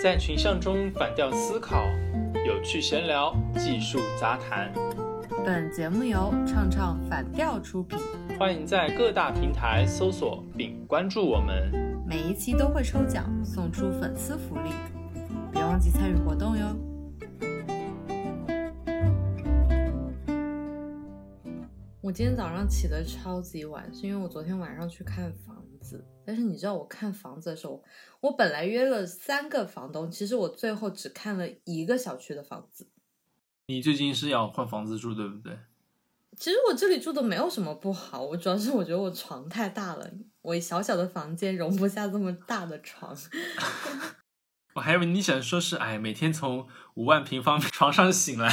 在群像中反调思考，有趣闲聊，技术杂谈。本节目由唱唱反调出品，欢迎在各大平台搜索并关注我们。每一期都会抽奖送出粉丝福利，别忘记参与活动哟。我今天早上起得超级晚，是因为我昨天晚上去看房子。但是你知道，我看房子的时候，我本来约了三个房东，其实我最后只看了一个小区的房子。你最近是要换房子住，对不对？其实我这里住的没有什么不好，我主要是我觉得我床太大了，我小小的房间容不下这么大的床。我还以为你想说是，哎，每天从五万平方床上醒来，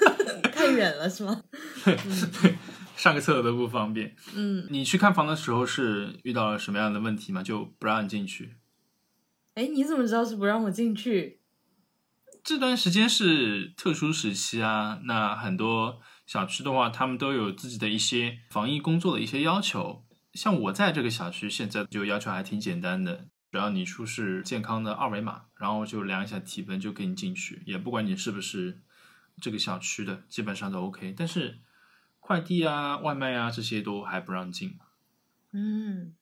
太远了是吗？上个厕所都不方便。嗯，你去看房的时候是遇到了什么样的问题吗？就不让你进去？哎，你怎么知道是不让我进去？这段时间是特殊时期啊，那很多小区的话，他们都有自己的一些防疫工作的一些要求。像我在这个小区，现在就要求还挺简单的，只要你出示健康的二维码，然后就量一下体温就给你进去，也不管你是不是这个小区的，基本上都 OK。但是快递啊、外卖啊这些都还不让进。嗯，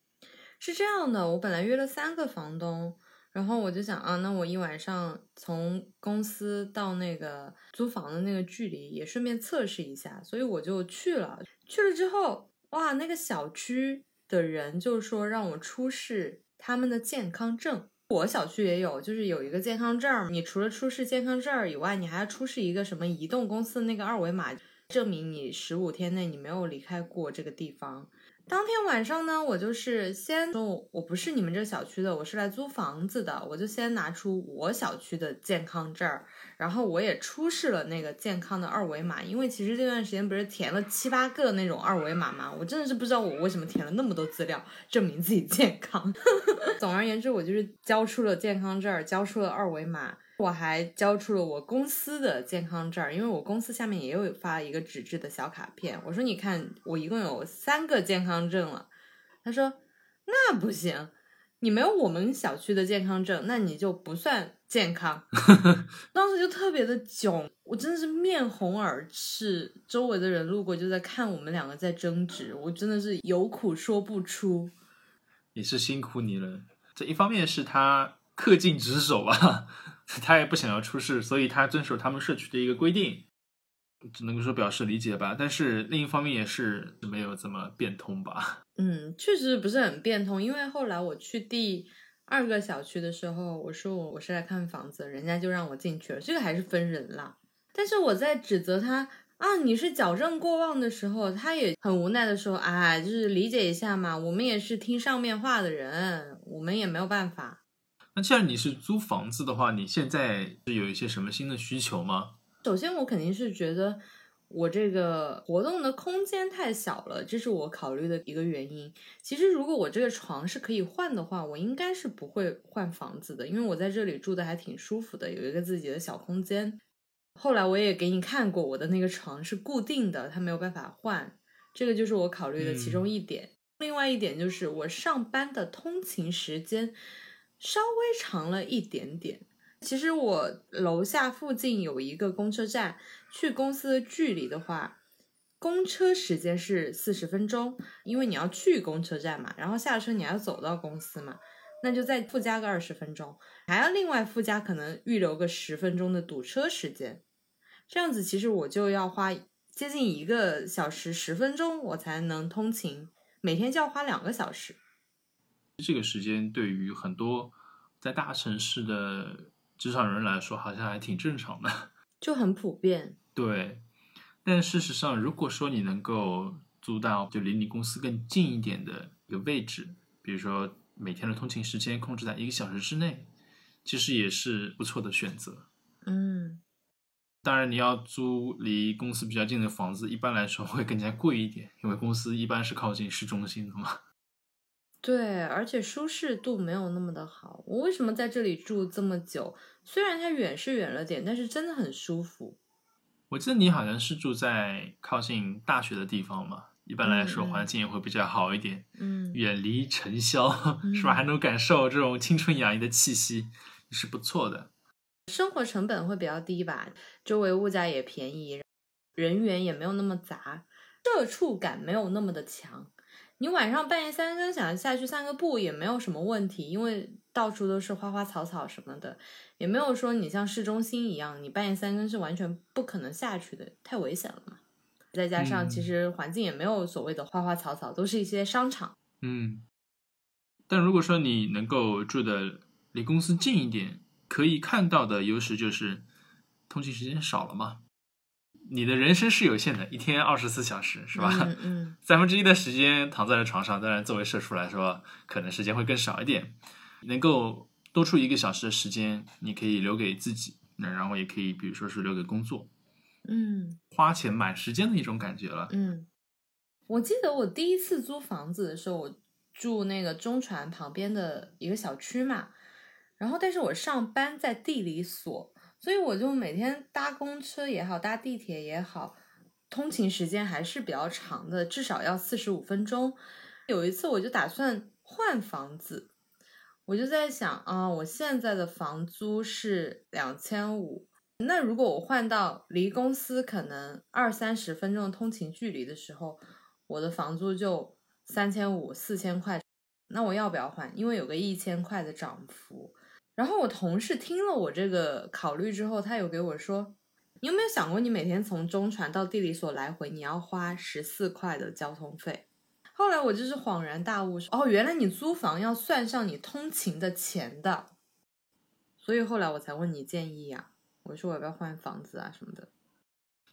是这样的，我本来约了三个房东。然后我就想啊，那我一晚上从公司到那个租房的那个距离也顺便测试一下，所以我就去了。去了之后，哇，那个小区的人就说让我出示他们的健康证。我小区也有，就是有一个健康证，你除了出示健康证以外，你还要出示一个什么移动公司的那个二维码，证明你十五天内你没有离开过这个地方。当天晚上呢，我就是先说，我不是你们这小区的，我是来租房子的，我就先拿出我小区的健康证儿，然后我也出示了那个健康的二维码，因为其实这段时间不是填了七八个那种二维码吗？我真的是不知道我为什么填了那么多资料证明自己健康。总而言之，我就是交出了健康证儿，交出了二维码。我还交出了我公司的健康证，因为我公司下面也有发一个纸质的小卡片。我说：“你看，我一共有三个健康证了。”他说：“那不行，你没有我们小区的健康证，那你就不算健康。”当时就特别的囧，我真的是面红耳赤。周围的人路过就在看我们两个在争执，我真的是有苦说不出。也是辛苦你了。这一方面是他恪尽职守吧。他也不想要出事，所以他遵守他们社区的一个规定，只能说表示理解吧。但是另一方面也是没有这么变通吧。嗯，确实不是很变通。因为后来我去第二个小区的时候，我说我我是来看房子，人家就让我进去了。这个还是分人啦。但是我在指责他啊，你是矫正过望的时候，他也很无奈的说，哎，就是理解一下嘛，我们也是听上面话的人，我们也没有办法。那既然你是租房子的话，你现在是有一些什么新的需求吗？首先，我肯定是觉得我这个活动的空间太小了，这是我考虑的一个原因。其实，如果我这个床是可以换的话，我应该是不会换房子的，因为我在这里住的还挺舒服的，有一个自己的小空间。后来我也给你看过，我的那个床是固定的，它没有办法换，这个就是我考虑的其中一点。另外一点就是我上班的通勤时间。稍微长了一点点。其实我楼下附近有一个公车站，去公司的距离的话，公车时间是四十分钟，因为你要去公车站嘛，然后下车你要走到公司嘛，那就再附加个二十分钟，还要另外附加可能预留个十分钟的堵车时间。这样子其实我就要花接近一个小时十分钟，我才能通勤，每天就要花两个小时。这个时间对于很多在大城市的职场人来说，好像还挺正常的，就很普遍。对，但事实上，如果说你能够租到就离你公司更近一点的一个位置，比如说每天的通勤时间控制在一个小时之内，其实也是不错的选择。嗯，当然，你要租离公司比较近的房子，一般来说会更加贵一点，因为公司一般是靠近市中心的嘛。对，而且舒适度没有那么的好。我为什么在这里住这么久？虽然它远是远了点，但是真的很舒服。我记得你好像是住在靠近大学的地方嘛，一般来说环境也会比较好一点。嗯，远离尘嚣，是吧？还能感受这种青春洋溢的气息，是不错的。生活成本会比较低吧，周围物价也便宜，人员也没有那么杂，社畜感没有那么的强。你晚上半夜三更想下去散个步也没有什么问题，因为到处都是花花草草什么的，也没有说你像市中心一样，你半夜三更是完全不可能下去的，太危险了嘛。再加上其实环境也没有所谓的花花草草，都是一些商场。嗯，但如果说你能够住的离公司近一点，可以看到的优势就是通勤时间少了嘛。你的人生是有限的，一天二十四小时，是吧？嗯嗯 三分之一的时间躺在了床上，当然作为社畜来说，可能时间会更少一点。能够多出一个小时的时间，你可以留给自己，那然后也可以，比如说是留给工作，嗯花钱买时间的一种感觉了。嗯，我记得我第一次租房子的时候，我住那个中传旁边的一个小区嘛，然后但是我上班在地理所，所以我就每天搭公车也好，搭地铁也好，通勤时间还是比较长的，至少要四十五分钟。有一次我就打算换房子，我就在想啊，我现在的房租是两千五，那如果我换到离公司可能二三十分钟通勤距离的时候，我的房租就三千五、四千块，那我要不要换？因为有个一千块的涨幅。然后我同事听了我这个考虑之后，他有给我说：“你有没有想过，你每天从中传到地理所来回，你要花十四块的交通费？”后来我就是恍然大悟，哦，原来你租房要算上你通勤的钱的。所以后来我才问你建议呀、我说我要不要换房子啊什么的。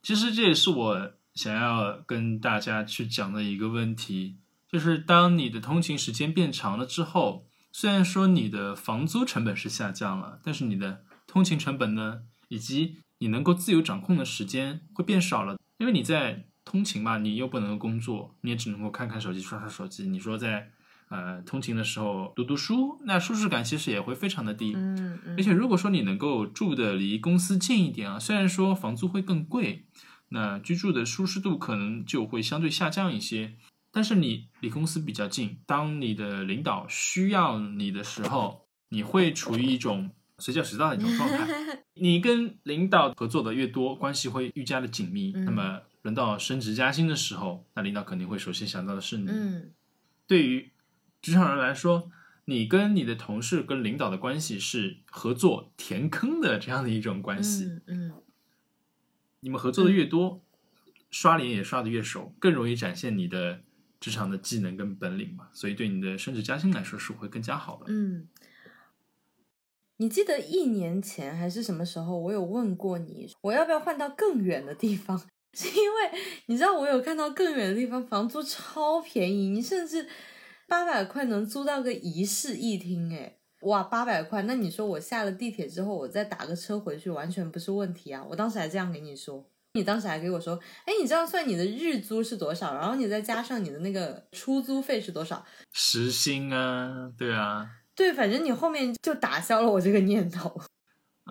其实这也是我想要跟大家去讲的一个问题，就是当你的通勤时间变长了之后，虽然说你的房租成本是下降了，但是你的通勤成本呢，以及你能够自由掌控的时间会变少了，因为你在通勤嘛，你又不能工作，你也只能够看看手机、刷刷手机。你说在呃通勤的时候读读书，那舒适感其实也会非常的低。嗯嗯，而且如果说你能够住的离公司近一点啊，虽然说房租会更贵，那居住的舒适度可能就会相对下降一些。但是你离公司比较近，当你的领导需要你的时候，你会处于一种随叫随到的一种状态。你跟领导合作的越多，关系会愈加的紧密。嗯那么轮到升职加薪的时候，那领导肯定会首先想到的是你。嗯对于职场人来说，你跟你的同事、跟领导的关系是合作填坑的这样的一种关系。嗯嗯你们合作的越多，刷脸也刷的越熟，更容易展现你的职场的技能跟本领嘛。所以对你的升职加薪来说是会更加好的。嗯。你记得一年前还是什么时候，我有问过你，我要不要换到更远的地方？是因为你知道我有看到更远的地方，房租超便宜，你甚至八百块能租到个一室一厅，哎，哇，八百块，那你说我下了地铁之后，我再打个车回去，完全不是问题啊！我当时还这样给你说，你当时还给我说，哎，你这样算你的日租是多少，然后你再加上你的那个出租费是多少？时薪啊，对啊，对，反正你后面就打消了我这个念头。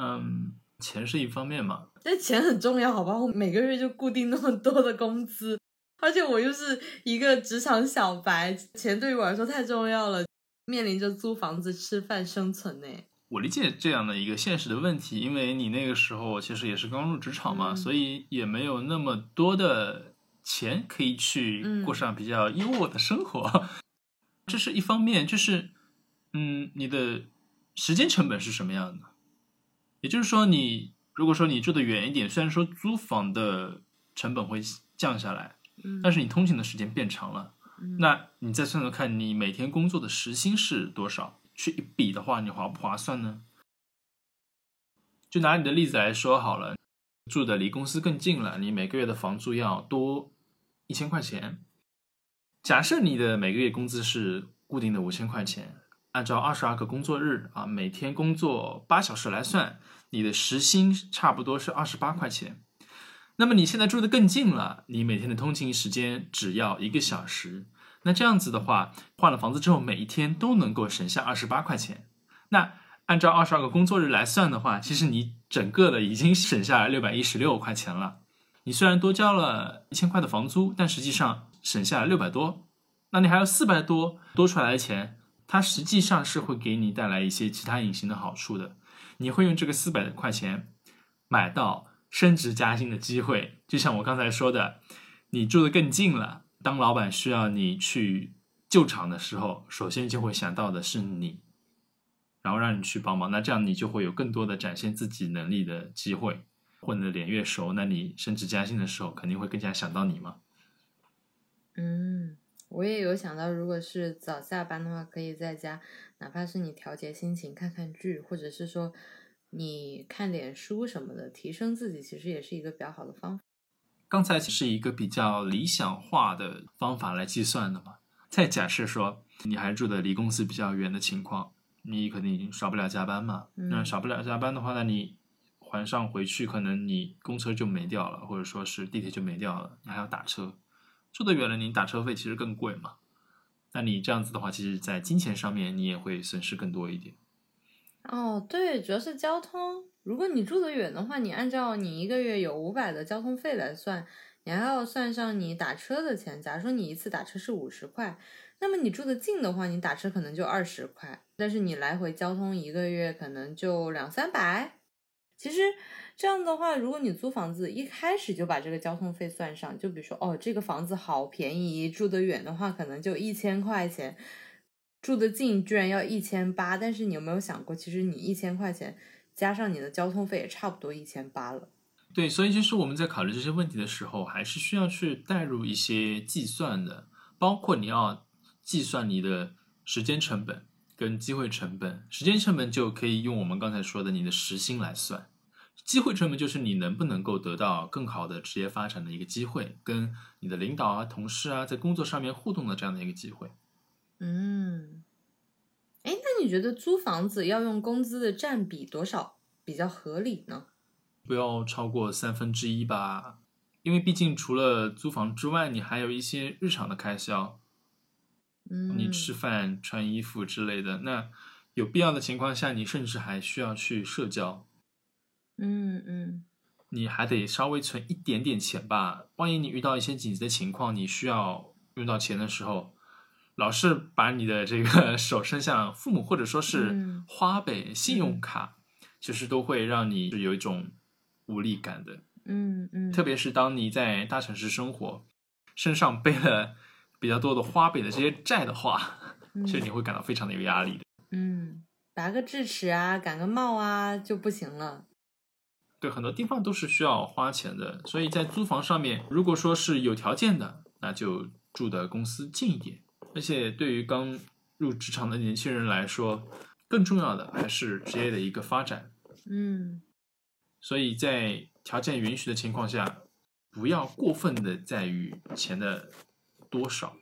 嗯，钱是一方面嘛，但钱很重要，好吧？我每个月就固定那么多的工资，而且我又是一个职场小白，钱对于我来说太重要了，面临着租房子、吃饭、生存呢。我理解这样的一个现实的问题，因为你那个时候其实也是刚入职场嘛，嗯所以也没有那么多的钱可以去嗯过上比较优渥的生活。这是一方面，就是嗯，你的时间成本是什么样的？也就是说你，如果说你住的远一点，虽然说租房的成本会降下来，嗯但是你通勤的时间变长了，嗯那你再算算看，你每天工作的时薪是多少？去一比的话，你划不划算呢？就拿你的例子来说好了，住的离公司更近了，你每个月的房租要多一千块钱。假设你的每个月工资是固定的五千块钱，按照二十二个工作日啊，每天工作八小时来算，你的时薪差不多是二十八块钱。那么你现在住的更近了，你每天的通勤时间只要一个小时。那这样子的话，换了房子之后，每一天都能够省下二十八块钱。那按照二十二个工作日来算的话，其实你整个的已经省下来六百一十六块钱了。你虽然多交了一千块的房租，但实际上省下来六百多，那你还有四百多多出来的钱，它实际上是会给你带来一些其他隐形的好处的。你会用这个四百块钱买到升职加薪的机会。就像我刚才说的，你住的更近了，当老板需要你去救场的时候，首先就会想到的是你，然后让你去帮忙。那这样你就会有更多的展现自己能力的机会。混的脸越熟，那你升职加薪的时候肯定会更加想到你嘛。嗯，我也有想到，如果是早下班的话，可以在家，哪怕是你调节心情，看看剧，或者是说你看点书什么的，提升自己，其实也是一个比较好的方法。刚才是一个比较理想化的方法来计算的嘛。再假设说你还住的离公司比较远的情况，你肯定少不了加班嘛。那少不了加班的话，那你还上回去可能你公车就没掉了，或者说是地铁就没掉了，你还要打车。住得远了，你打车费其实更贵嘛。那你这样子的话，其实，在金钱上面你也会损失更多一点。哦，对，主要是交通。如果你住得远的话，你按照你一个月有五百的交通费来算，你还要算上你打车的钱。假如说你一次打车是五十块，那么你住得近的话，你打车可能就二十块，但是你来回交通一个月可能就两三百。其实这样的话，如果你租房子一开始就把这个交通费算上，就比如说哦，这个房子好便宜，住得远的话可能就一千块钱，住得近居然要一千八。但是你有没有想过，其实你一千块钱加上你的交通费也差不多一千八了。对，所以其实我们在考虑这些问题的时候，还是需要去带入一些计算的，包括你要计算你的时间成本跟机会成本。时间成本就可以用我们刚才说的你的时薪来算。机会成本就是你能不能够得到更好的职业发展的一个机会，跟你的领导啊、同事啊在工作上面互动的这样的一个机会。嗯，哎，那你觉得租房子要用工资的占比多少比较合理呢？不要超过三分之一吧，因为毕竟除了租房之外，你还有一些日常的开销，嗯，你吃饭、穿衣服之类的。那有必要的情况下，你甚至还需要去社交。嗯嗯，你还得稍微存一点点钱吧，万一你遇到一些紧急的情况，你需要用到钱的时候，老是把你的这个 手伸向父母或者说是花呗、信用卡，其实都会让你有一种无力感的。嗯嗯，特别是当你在大城市生活，身上背了比较多的花呗的这些债的话，其实你会感到非常的有压力的。嗯，拔个智齿啊，感个冒啊就不行了。对，很多地方都是需要花钱的，所以在租房上面，如果说是有条件的，那就住的公司近一点。而且对于刚入职场的年轻人来说，更重要的还是职业的一个发展。嗯，所以在条件允许的情况下，不要过分的在于钱的多少。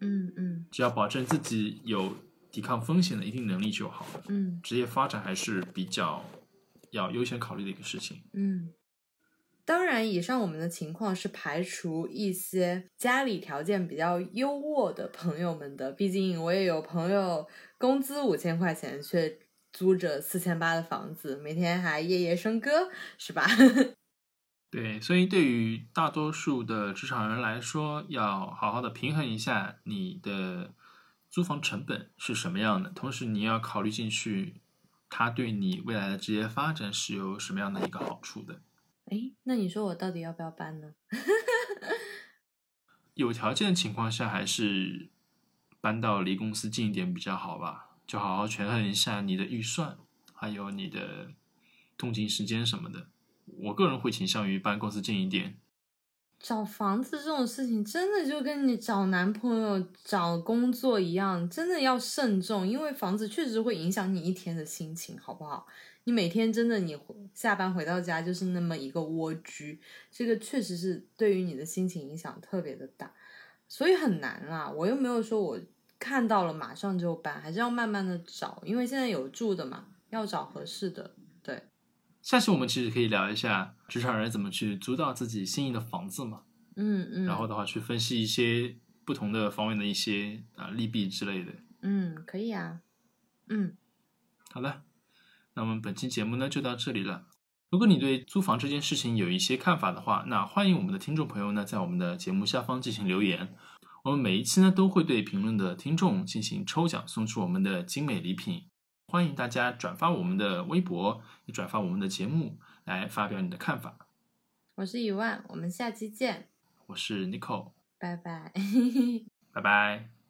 嗯嗯，只要保证自己有抵抗风险的一定能力就好了。嗯，职业发展还是比较。要优先考虑的一个事情。嗯，当然，以上我们的情况是排除一些家里条件比较优渥的朋友们的。毕竟我也有朋友工资五千块钱，却租着四千八的房子，每天还夜夜笙歌，是吧？对，所以对于大多数的职场人来说，要好好的平衡一下你的租房成本是什么样的，同时你要考虑进去。它对你未来的职业发展是有什么样的一个好处的？哎，那你说我到底要不要搬呢？有条件的情况下，还是搬到离公司近一点比较好吧。就好好权衡一下你的预算，还有你的通勤时间什么的。我个人会倾向于搬公司近一点。找房子这种事情，真的就跟你找男朋友、找工作一样，真的要慎重，因为房子确实会影响你一天的心情，好不好？你每天真的你下班回到家就是那么一个蜗居，这个确实是对于你的心情影响特别的大，所以很难啦。我又没有说我看到了马上就搬，还是要慢慢的找，因为现在有住的嘛，要找合适的。对下期我们其实可以聊一下职场人怎么去租到自己心仪的房子嘛，嗯嗯，然后的话去分析一些不同的方面的一些啊利弊之类的，嗯，可以啊，嗯，好的，那我们本期节目呢就到这里了。如果你对租房这件事情有一些看法的话，那欢迎我们的听众朋友呢在我们的节目下方进行留言，我们每一期呢都会对评论的听众进行抽奖，送出我们的精美礼品。欢迎大家转发我们的微博，也转发我们的节目，来发表你的看法。我是一万，我们下期见，我是 Nico，拜拜。拜拜。